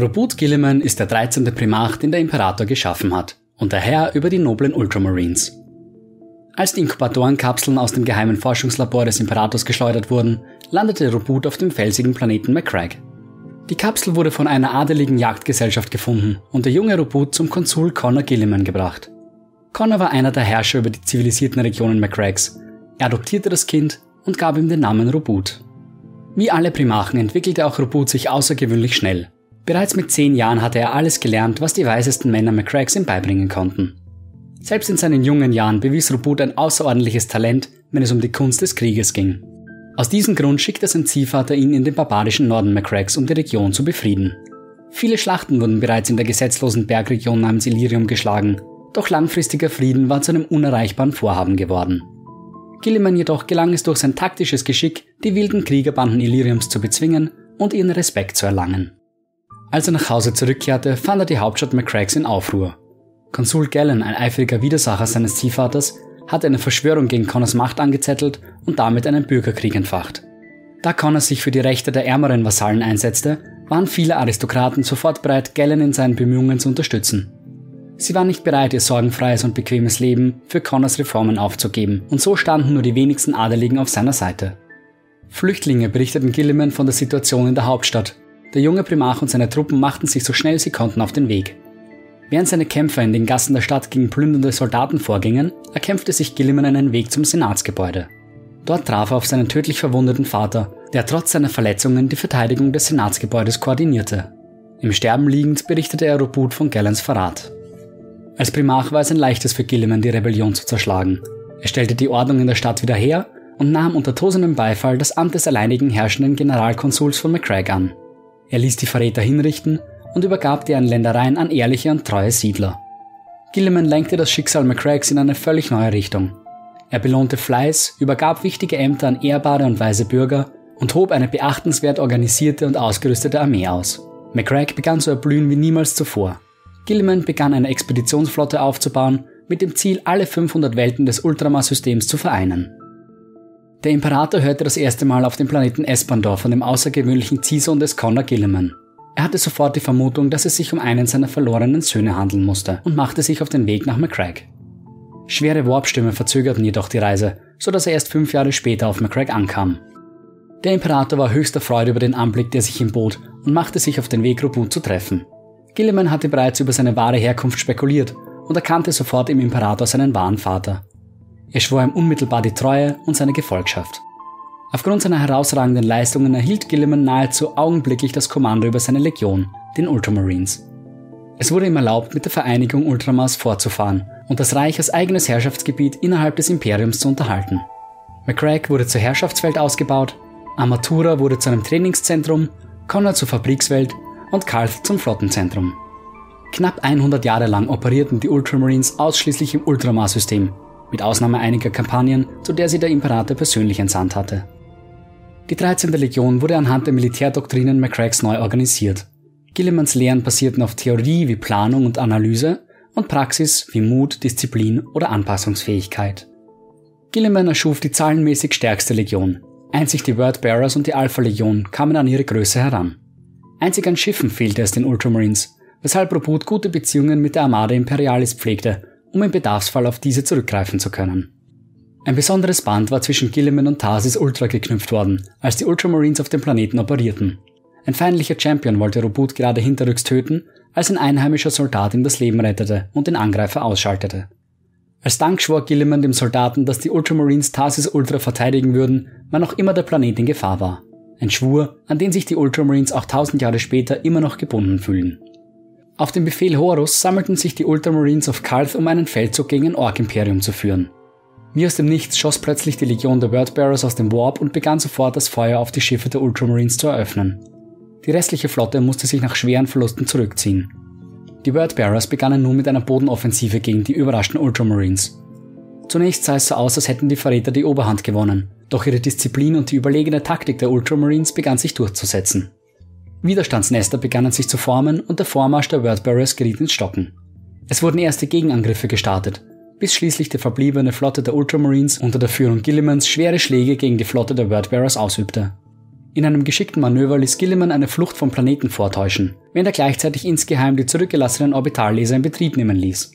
Robut Gilliman ist der 13. Primarch, den der Imperator geschaffen hat und der Herr über die noblen Ultramarines. Als die Inkubatorenkapseln aus dem geheimen Forschungslabor des Imperators geschleudert wurden, landete Robut auf dem felsigen Planeten McCrag. Die Kapsel wurde von einer adeligen Jagdgesellschaft gefunden und der junge Robut zum Konsul Connor Gilliman gebracht. Connor war einer der Herrscher über die zivilisierten Regionen McCrags. Er adoptierte das Kind und gab ihm den Namen Robut. Wie alle Primachen entwickelte auch Robut sich außergewöhnlich schnell. Bereits mit zehn Jahren hatte er alles gelernt, was die weisesten Männer McCrags ihm beibringen konnten. Selbst in seinen jungen Jahren bewies Robut ein außerordentliches Talent, wenn es um die Kunst des Krieges ging. Aus diesem Grund schickte sein Ziehvater ihn in den barbarischen Norden McCrags, um die Region zu befrieden. Viele Schlachten wurden bereits in der gesetzlosen Bergregion namens Illyrium geschlagen, doch langfristiger Frieden war zu einem unerreichbaren Vorhaben geworden. Gilliman jedoch gelang es durch sein taktisches Geschick, die wilden Kriegerbanden Illyriums zu bezwingen und ihren Respekt zu erlangen. Als er nach Hause zurückkehrte, fand er die Hauptstadt McCrags in Aufruhr. Konsul Gallen, ein eifriger Widersacher seines Ziehvaters, hatte eine Verschwörung gegen Connors Macht angezettelt und damit einen Bürgerkrieg entfacht. Da Connor sich für die Rechte der ärmeren Vasallen einsetzte, waren viele Aristokraten sofort bereit, Gallen in seinen Bemühungen zu unterstützen. Sie waren nicht bereit, ihr sorgenfreies und bequemes Leben für Connors Reformen aufzugeben, und so standen nur die wenigsten Adeligen auf seiner Seite. Flüchtlinge berichteten Gilliman von der Situation in der Hauptstadt. Der junge Primarch und seine Truppen machten sich so schnell sie konnten auf den Weg. Während seine Kämpfer in den Gassen der Stadt gegen plündernde Soldaten vorgingen, erkämpfte sich Gilliman einen Weg zum Senatsgebäude. Dort traf er auf seinen tödlich verwundeten Vater, der trotz seiner Verletzungen die Verteidigung des Senatsgebäudes koordinierte. Im Sterben liegend berichtete er Robut von Gallens Verrat. Als Primarch war es ein leichtes für Gilliman, die Rebellion zu zerschlagen. Er stellte die Ordnung in der Stadt wieder her und nahm unter tosendem Beifall das Amt des alleinigen herrschenden Generalkonsuls von McCraig an. Er ließ die Verräter hinrichten und übergab deren Ländereien an ehrliche und treue Siedler. Gilliman lenkte das Schicksal McCraigs in eine völlig neue Richtung. Er belohnte Fleiß, übergab wichtige Ämter an ehrbare und weise Bürger und hob eine beachtenswert organisierte und ausgerüstete Armee aus. McCraig begann zu erblühen wie niemals zuvor. Gilliman begann eine Expeditionsflotte aufzubauen, mit dem Ziel, alle 500 Welten des Ultramar-Systems zu vereinen. Der Imperator hörte das erste Mal auf dem Planeten Espandor von dem außergewöhnlichen Ziehsohn des Connor Gilliman. Er hatte sofort die Vermutung, dass es sich um einen seiner verlorenen Söhne handeln musste und machte sich auf den Weg nach McCraig. Schwere Warpstürme verzögerten jedoch die Reise, so dass er erst fünf Jahre später auf McCraig ankam. Der Imperator war höchster Freude über den Anblick, der sich ihm bot, und machte sich auf den Weg, Robut zu treffen. Gilliman hatte bereits über seine wahre Herkunft spekuliert und erkannte sofort im Imperator seinen wahren Vater. Er schwor ihm unmittelbar die Treue und seine Gefolgschaft. Aufgrund seiner herausragenden Leistungen erhielt Gilliman nahezu augenblicklich das Kommando über seine Legion, den Ultramarines. Es wurde ihm erlaubt, mit der Vereinigung Ultramars fortzufahren und das Reich als eigenes Herrschaftsgebiet innerhalb des Imperiums zu unterhalten. McCrack wurde zur Herrschaftswelt ausgebaut, Amatura wurde zu einem Trainingszentrum, Connor zur Fabrikswelt und Karth zum Flottenzentrum. Knapp 100 Jahre lang operierten die Ultramarines ausschließlich im Ultramar-System, mit Ausnahme einiger Kampagnen, zu der sie der Imperator persönlich entsandt hatte. Die 13. Legion wurde anhand der Militärdoktrinen McCracks neu organisiert. Gillimans Lehren basierten auf Theorie wie Planung und Analyse und Praxis wie Mut, Disziplin oder Anpassungsfähigkeit. Gilliman erschuf die zahlenmäßig stärkste Legion. Einzig die Wordbearers und die Alpha-Legion kamen an ihre Größe heran. Einzig an Schiffen fehlte es den Ultramarines, weshalb Robut gute Beziehungen mit der Armada Imperialis pflegte, um im Bedarfsfall auf diese zurückgreifen zu können. Ein besonderes Band war zwischen Gilliman und Tarsis Ultra geknüpft worden, als die Ultramarines auf dem Planeten operierten. Ein feindlicher Champion wollte Robut gerade hinterrücks töten, als ein einheimischer Soldat ihm das Leben rettete und den Angreifer ausschaltete. Als Dank schwor Gilliman dem Soldaten, dass die Ultramarines Tarsis Ultra verteidigen würden, wann auch immer der Planet in Gefahr war. Ein Schwur, an den sich die Ultramarines auch tausend Jahre später immer noch gebunden fühlen. Auf dem Befehl Horus sammelten sich die Ultramarines auf Karth, um einen Feldzug gegen ein Ork-Imperium zu führen. Wie aus dem Nichts schoss plötzlich die Legion der Wordbearers aus dem Warp und begann sofort das Feuer auf die Schiffe der Ultramarines zu eröffnen. Die restliche Flotte musste sich nach schweren Verlusten zurückziehen. Die Wordbearers begannen nun mit einer Bodenoffensive gegen die überraschten Ultramarines. Zunächst sah es so aus, als hätten die Verräter die Oberhand gewonnen, doch ihre Disziplin und die überlegene Taktik der Ultramarines begann sich durchzusetzen. Widerstandsnester begannen sich zu formen und der Vormarsch der Wordbearers geriet ins Stocken. Es wurden erste Gegenangriffe gestartet, bis schließlich die verbliebene Flotte der Ultramarines unter der Führung Gillimans schwere Schläge gegen die Flotte der Wordbearers ausübte. In einem geschickten Manöver ließ Gilliman eine Flucht vom Planeten vortäuschen, während er gleichzeitig insgeheim die zurückgelassenen Orbitalleser in Betrieb nehmen ließ.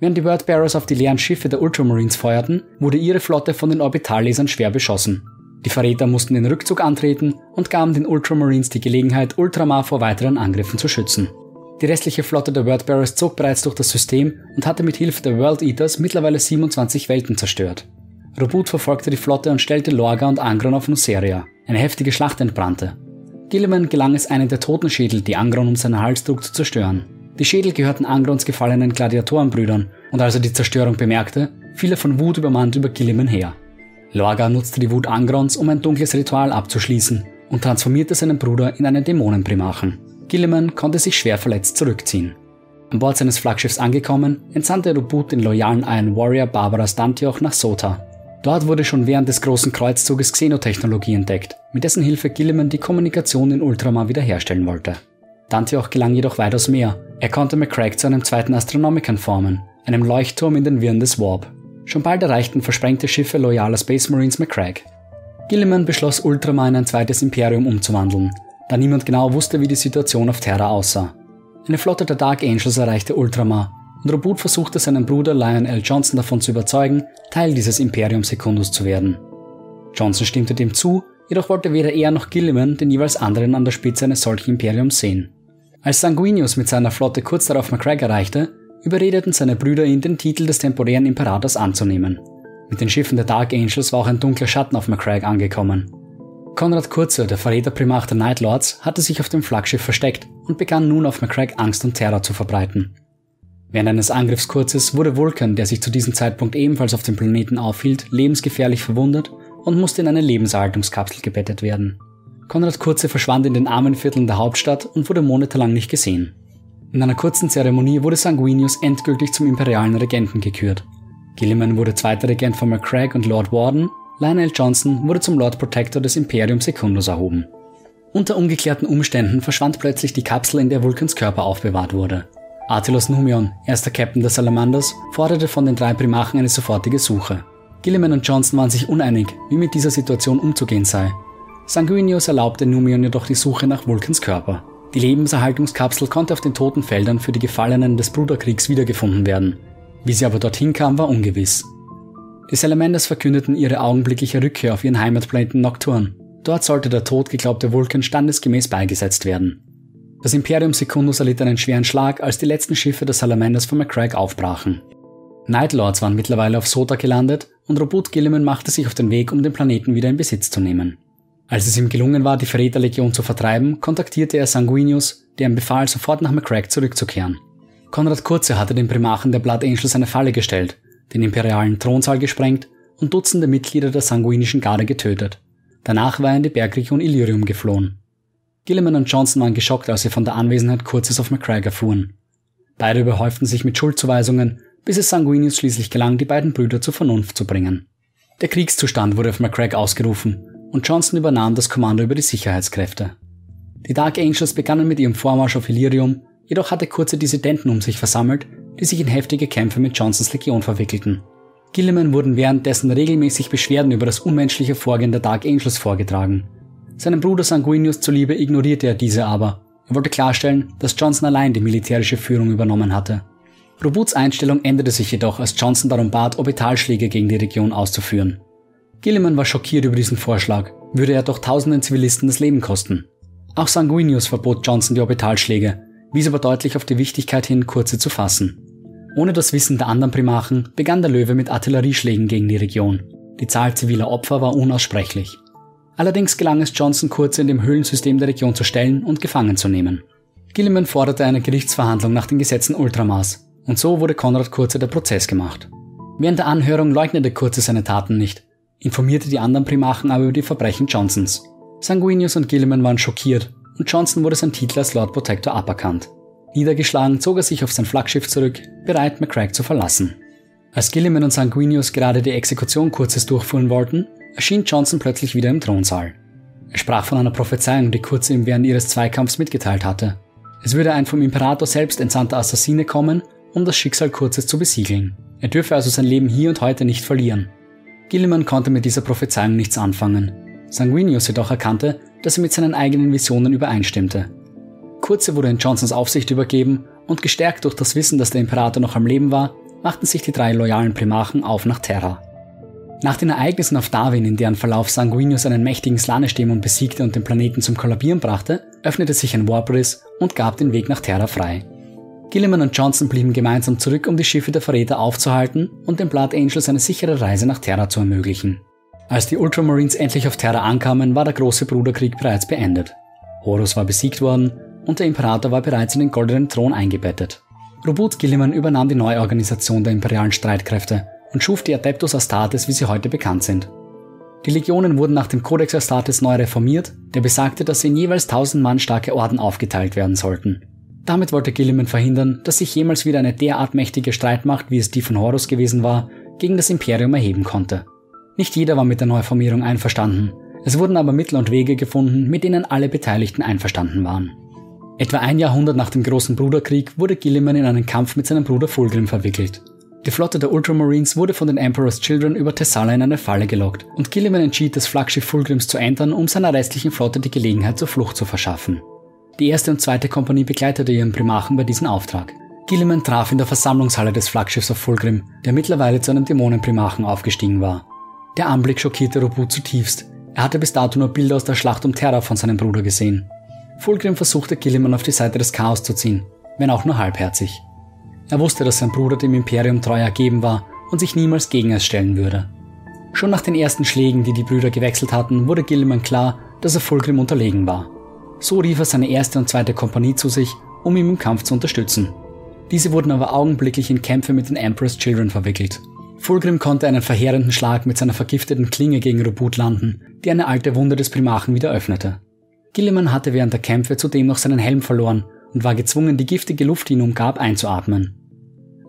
Während die Wordbearers auf die leeren Schiffe der Ultramarines feuerten, wurde ihre Flotte von den Orbitallesern schwer beschossen. Die Verräter mussten den Rückzug antreten und gaben den Ultramarines die Gelegenheit, Ultramar vor weiteren Angriffen zu schützen. Die restliche Flotte der Wordbearers zog bereits durch das System und hatte mit Hilfe der World Eaters mittlerweile 27 Welten zerstört. Robut verfolgte die Flotte und stellte Lorga und Angron auf Nuceria. Eine heftige Schlacht entbrannte. Gilliman gelang es, einen der Totenschädel, die Angron um seinen Hals trug, zu zerstören. Die Schädel gehörten Angrons gefallenen Gladiatorenbrüdern, und als er die Zerstörung bemerkte, fiel er von Wut übermannt über Gilliman her. Lorga nutzte die Wut Angrons, um ein dunkles Ritual abzuschließen und transformierte seinen Bruder in einen Dämonenprimachen. Gilliman konnte sich schwer verletzt zurückziehen. An Bord seines Flaggschiffs angekommen, entsandte Robut den loyalen Iron Warrior Barbara Stantioch nach Sota. Dort wurde schon während des großen Kreuzzuges Xenotechnologie entdeckt, mit dessen Hilfe Gilliman die Kommunikation in Ultramar wiederherstellen wollte. Dantioch gelang jedoch weitaus mehr. Er konnte McCrack zu einem zweiten Astronomikern formen, einem Leuchtturm in den Wirren des Warp. Schon bald erreichten versprengte Schiffe loyaler Space Marines McCrack. Gilliman beschloss Ultramar in ein zweites Imperium umzuwandeln, da niemand genau wusste, wie die Situation auf Terra aussah. Eine Flotte der Dark Angels erreichte Ultramar und Robut versuchte seinen Bruder Lion L. Johnson davon zu überzeugen, Teil dieses Imperium Secundus zu werden. Johnson stimmte dem zu, jedoch wollte weder er noch Gilliman den jeweils anderen an der Spitze eines solchen Imperiums sehen. Als Sanguinius mit seiner Flotte kurz darauf McCrack erreichte, überredeten seine Brüder ihn, den Titel des temporären Imperators anzunehmen. Mit den Schiffen der Dark Angels war auch ein dunkler Schatten auf McCrack angekommen. Konrad Kurze, der Verräterprimarch der Night Lords, hatte sich auf dem Flaggschiff versteckt und begann nun auf McCrack Angst und Terror zu verbreiten. Während eines Angriffskurzes wurde Vulcan, der sich zu diesem Zeitpunkt ebenfalls auf dem Planeten aufhielt, lebensgefährlich verwundet und musste in eine Lebenserhaltungskapsel gebettet werden. Konrad Kurze verschwand in den armen Vierteln der Hauptstadt und wurde monatelang nicht gesehen. In einer kurzen Zeremonie wurde Sanguinius endgültig zum imperialen Regenten gekürt. Gilliman wurde zweiter Regent von McCrack und Lord Warden Lionel Johnson wurde zum Lord Protector des Imperium Secundus erhoben. Unter ungeklärten Umständen verschwand plötzlich die Kapsel, in der Vulcans Körper aufbewahrt wurde. Artelos Numion, erster Captain der Salamanders, forderte von den drei Primachen eine sofortige Suche. Gilliman und Johnson waren sich uneinig, wie mit dieser Situation umzugehen sei. Sanguinius erlaubte Numion jedoch die Suche nach Vulcans Körper. Die Lebenserhaltungskapsel konnte auf den toten Feldern für die Gefallenen des Bruderkriegs wiedergefunden werden. Wie sie aber dorthin kam, war ungewiss. Die Salamanders verkündeten ihre augenblickliche Rückkehr auf ihren Heimatplaneten Nocturne. Dort sollte der tot geglaubte Vulkan standesgemäß beigesetzt werden. Das Imperium Secundus erlitt einen schweren Schlag, als die letzten Schiffe der Salamanders von McCrack aufbrachen. Nightlords waren mittlerweile auf Sota gelandet und Robot Gilliman machte sich auf den Weg, um den Planeten wieder in Besitz zu nehmen. Als es ihm gelungen war, die Verräterlegion zu vertreiben, kontaktierte er Sanguinius, der ihm befahl, sofort nach McCrack zurückzukehren. Konrad Kurze hatte den Primachen der Blood Angels eine Falle gestellt den imperialen Thronsaal gesprengt und Dutzende Mitglieder der sanguinischen Garde getötet. Danach war er in die Bergregion Illyrium geflohen. Gilliman und Johnson waren geschockt, als sie von der Anwesenheit Kurzes auf McCrack erfuhren. Beide überhäuften sich mit Schuldzuweisungen, bis es Sanguinius schließlich gelang, die beiden Brüder zur Vernunft zu bringen. Der Kriegszustand wurde auf McCrack ausgerufen und Johnson übernahm das Kommando über die Sicherheitskräfte. Die Dark Angels begannen mit ihrem Vormarsch auf Illyrium, jedoch hatte Kurze Dissidenten um sich versammelt, die sich in heftige Kämpfe mit Johnsons Legion verwickelten. Gilliman wurden währenddessen regelmäßig Beschwerden über das unmenschliche Vorgehen der Dark Angels vorgetragen. Seinem Bruder Sanguinius zuliebe ignorierte er diese aber. Er wollte klarstellen, dass Johnson allein die militärische Führung übernommen hatte. Robuts Einstellung änderte sich jedoch, als Johnson darum bat, Orbitalschläge gegen die Region auszuführen. Gilliman war schockiert über diesen Vorschlag, würde er doch tausenden Zivilisten das Leben kosten. Auch Sanguinius verbot Johnson die Orbitalschläge, wies aber deutlich auf die Wichtigkeit hin, kurze zu fassen. Ohne das Wissen der anderen Primachen begann der Löwe mit Artillerieschlägen gegen die Region. Die Zahl ziviler Opfer war unaussprechlich. Allerdings gelang es Johnson Kurze in dem Höhlensystem der Region zu stellen und gefangen zu nehmen. Gilliman forderte eine Gerichtsverhandlung nach den Gesetzen Ultramars und so wurde Konrad Kurze der Prozess gemacht. Während der Anhörung leugnete Kurze seine Taten nicht, informierte die anderen Primachen aber über die Verbrechen Johnsons. Sanguinius und Gilliman waren schockiert und Johnson wurde sein Titel als Lord Protector aberkannt. Niedergeschlagen zog er sich auf sein Flaggschiff zurück, bereit, McCrack zu verlassen. Als Gilliman und Sanguinius gerade die Exekution kurzes durchführen wollten, erschien Johnson plötzlich wieder im Thronsaal. Er sprach von einer Prophezeiung, die Kurze ihm während ihres Zweikampfs mitgeteilt hatte. Es würde ein vom Imperator selbst entsandter Assassine kommen, um das Schicksal Kurzes zu besiegeln. Er dürfe also sein Leben hier und heute nicht verlieren. Gilliman konnte mit dieser Prophezeiung nichts anfangen. Sanguinius jedoch erkannte, dass er mit seinen eigenen Visionen übereinstimmte. Kurze wurde in Johnsons Aufsicht übergeben und gestärkt durch das Wissen, dass der Imperator noch am Leben war, machten sich die drei loyalen Primarchen auf nach Terra. Nach den Ereignissen auf Darwin, in deren Verlauf Sanguinius einen mächtigen Slanesh-Dämon besiegte und den Planeten zum Kollabieren brachte, öffnete sich ein Warbriss und gab den Weg nach Terra frei. Gilliman und Johnson blieben gemeinsam zurück, um die Schiffe der Verräter aufzuhalten und den Blood Angels eine sichere Reise nach Terra zu ermöglichen. Als die Ultramarines endlich auf Terra ankamen, war der große Bruderkrieg bereits beendet. Horus war besiegt worden und der Imperator war bereits in den goldenen Thron eingebettet. Robot Gilliman übernahm die Neuorganisation der imperialen Streitkräfte und schuf die Adeptus Astartes, wie sie heute bekannt sind. Die Legionen wurden nach dem Codex Astartes neu reformiert, der besagte, dass sie in jeweils 1000 Mann starke Orden aufgeteilt werden sollten. Damit wollte Gilliman verhindern, dass sich jemals wieder eine derart mächtige Streitmacht, wie es die von Horus gewesen war, gegen das Imperium erheben konnte. Nicht jeder war mit der Neuformierung einverstanden, es wurden aber Mittel und Wege gefunden, mit denen alle Beteiligten einverstanden waren. Etwa ein Jahrhundert nach dem Großen Bruderkrieg wurde Gilliman in einen Kampf mit seinem Bruder Fulgrim verwickelt. Die Flotte der Ultramarines wurde von den Emperor's Children über Thessala in eine Falle gelockt und Gilliman entschied, das Flaggschiff Fulgrims zu entern, um seiner restlichen Flotte die Gelegenheit zur Flucht zu verschaffen. Die erste und zweite Kompanie begleitete ihren Primarchen bei diesem Auftrag. Gilliman traf in der Versammlungshalle des Flaggschiffs auf Fulgrim, der mittlerweile zu einem Dämonenprimarchen aufgestiegen war. Der Anblick schockierte Robut zutiefst. Er hatte bis dato nur Bilder aus der Schlacht um Terra von seinem Bruder gesehen. Fulgrim versuchte Gilliman auf die Seite des Chaos zu ziehen, wenn auch nur halbherzig. Er wusste, dass sein Bruder dem Imperium treu ergeben war und sich niemals gegen es stellen würde. Schon nach den ersten Schlägen, die die Brüder gewechselt hatten, wurde Gilliman klar, dass er Fulgrim unterlegen war. So rief er seine erste und zweite Kompanie zu sich, um ihn im Kampf zu unterstützen. Diese wurden aber augenblicklich in Kämpfe mit den Emperor's Children verwickelt. Fulgrim konnte einen verheerenden Schlag mit seiner vergifteten Klinge gegen Robut landen, die eine alte Wunde des Primarchen wieder öffnete. Gilliman hatte während der Kämpfe zudem noch seinen Helm verloren und war gezwungen, die giftige Luft, die ihn umgab, einzuatmen.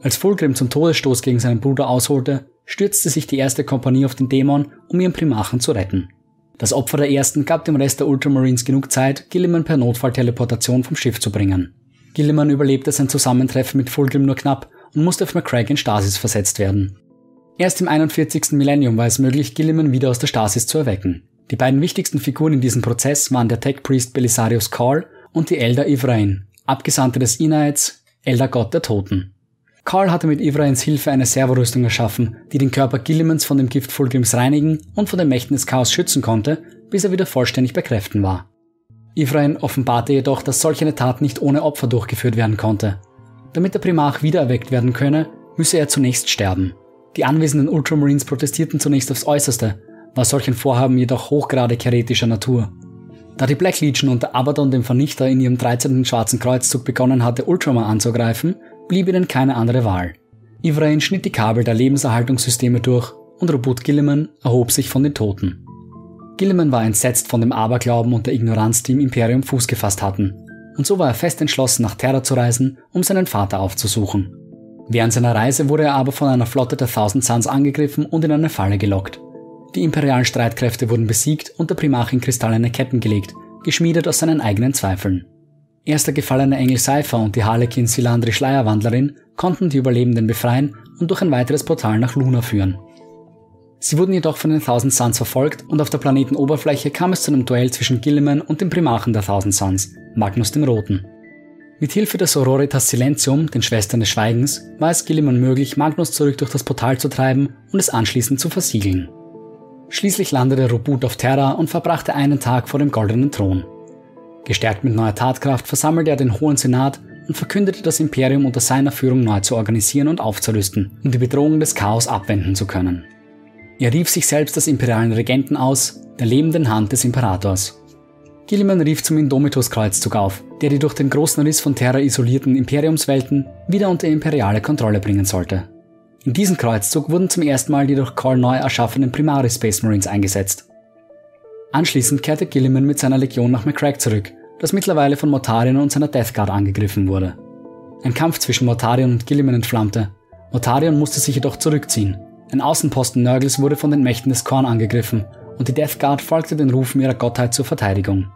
Als Fulgrim zum Todesstoß gegen seinen Bruder ausholte, stürzte sich die erste Kompanie auf den Dämon, um ihren Primarchen zu retten. Das Opfer der ersten gab dem Rest der Ultramarines genug Zeit, Gilliman per Notfallteleportation vom Schiff zu bringen. Gilliman überlebte sein Zusammentreffen mit Fulgrim nur knapp und musste auf McCrack in Stasis versetzt werden. Erst im 41. Millennium war es möglich, Gilliman wieder aus der Stasis zu erwecken. Die beiden wichtigsten Figuren in diesem Prozess waren der Tech Priest Belisarius Call und die Elder Ivrain, Abgesandte des Inaids, Elder Gott der Toten. Karl hatte mit Ivrains Hilfe eine Servorüstung erschaffen, die den Körper Gillimans von dem Gift Fulgrims reinigen und von den Mächten des Chaos schützen konnte, bis er wieder vollständig bei Kräften war. Ivrain offenbarte jedoch, dass solch eine Tat nicht ohne Opfer durchgeführt werden konnte. Damit der Primarch wiedererweckt werden könne, müsse er zunächst sterben. Die anwesenden Ultramarines protestierten zunächst aufs Äußerste, war solch ein Vorhaben jedoch hochgradig heretischer Natur. Da die Black Legion unter Abaddon dem Vernichter in ihrem 13. Schwarzen Kreuzzug begonnen hatte, Ultramar anzugreifen, blieb ihnen keine andere Wahl. Ivrain schnitt die Kabel der Lebenserhaltungssysteme durch und Robot Gilliman erhob sich von den Toten. Gilliman war entsetzt von dem Aberglauben und der Ignoranz, die im Imperium Fuß gefasst hatten, und so war er fest entschlossen, nach Terra zu reisen, um seinen Vater aufzusuchen. Während seiner Reise wurde er aber von einer Flotte der Thousand Suns angegriffen und in eine Falle gelockt. Die imperialen Streitkräfte wurden besiegt und der Primarch in kristallene Ketten gelegt, geschmiedet aus seinen eigenen Zweifeln. Erst der gefallene Engel Seifer und die Harlekin Silandri Schleierwandlerin konnten die Überlebenden befreien und durch ein weiteres Portal nach Luna führen. Sie wurden jedoch von den Thousand Suns verfolgt und auf der Planetenoberfläche kam es zu einem Duell zwischen Gilliman und dem Primarchen der Thousand Suns, Magnus dem Roten. Mit Hilfe der Sororitas Silentium, den Schwestern des Schweigens, war es Gilliman möglich, Magnus zurück durch das Portal zu treiben und es anschließend zu versiegeln. Schließlich landete Robut auf Terra und verbrachte einen Tag vor dem goldenen Thron. Gestärkt mit neuer Tatkraft versammelte er den Hohen Senat und verkündete, das Imperium unter seiner Führung neu zu organisieren und aufzurüsten, um die Bedrohung des Chaos abwenden zu können. Er rief sich selbst als imperialen Regenten aus, der lebenden Hand des Imperators. Gilliman rief zum Indomitus-Kreuzzug auf, der die durch den großen Riss von Terra isolierten Imperiumswelten wieder unter imperiale Kontrolle bringen sollte. In diesem Kreuzzug wurden zum ersten Mal die durch Carl neu erschaffenen Primaris Space Marines eingesetzt. Anschließend kehrte Gilliman mit seiner Legion nach McCrack zurück, das mittlerweile von Mortarion und seiner Death Guard angegriffen wurde. Ein Kampf zwischen Mortarion und Gilliman entflammte. Mortarion musste sich jedoch zurückziehen. Ein Außenposten Nörgels wurde von den Mächten des Korn angegriffen und die Death Guard folgte den Rufen ihrer Gottheit zur Verteidigung.